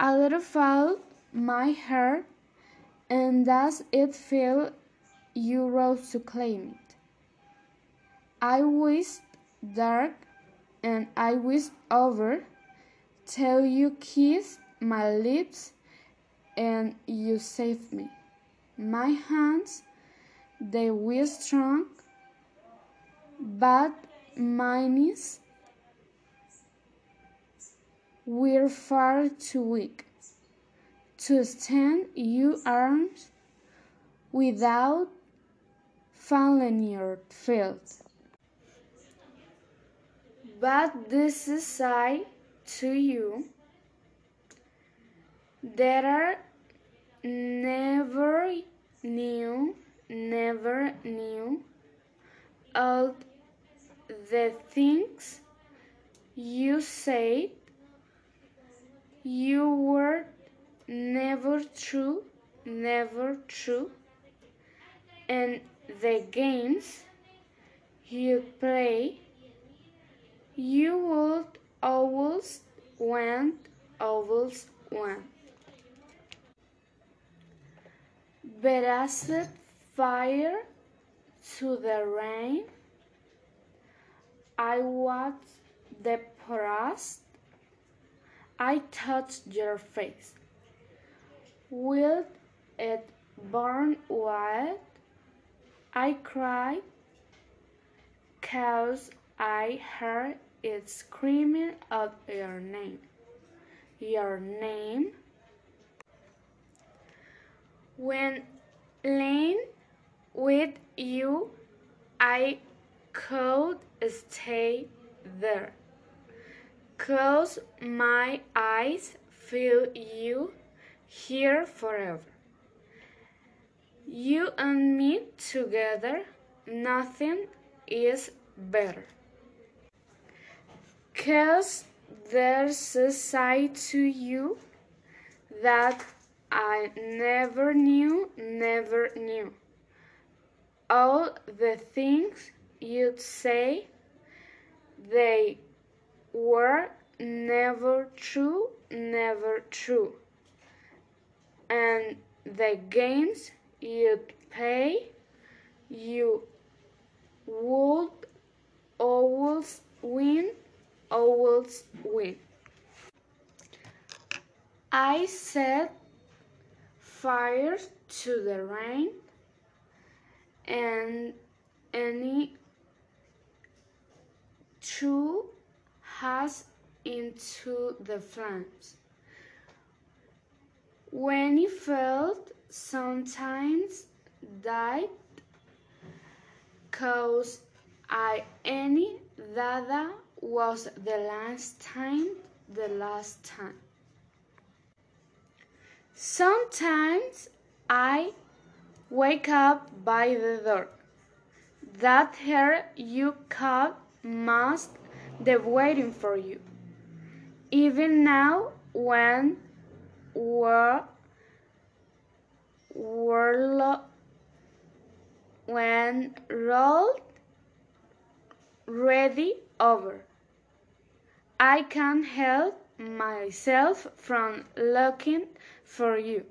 A little fall my hair, and does it feel you rose to claim it? I wished dark, and I wished over, till you kissed my lips, and you saved me. My hands, they were strong, but my knees were far too weak to stand your arms without falling your feet. But this is I to you that are never knew, never knew all the things you said you were never true, never true, and the games you play you would always want, always want. It fire to the rain, I watched the past. I touched your face. Will it burn white? I cried, cause I heard it screaming out your name. Your name. When laying with you, I could stay there. Close my eyes, feel you here forever. You and me together, nothing is better. Cause there's a side to you that I never knew, never knew. All the things you'd say, they were never true, never true. And the games you'd play, you would always win, always win. I set fire to the rain and any true has into the flames. When he felt sometimes died, cause I any dada was the last time, the last time. Sometimes I wake up by the door. That hair you cut must be waiting for you. Even now, when we're, we're when rolled ready over. I can't help myself from looking for you.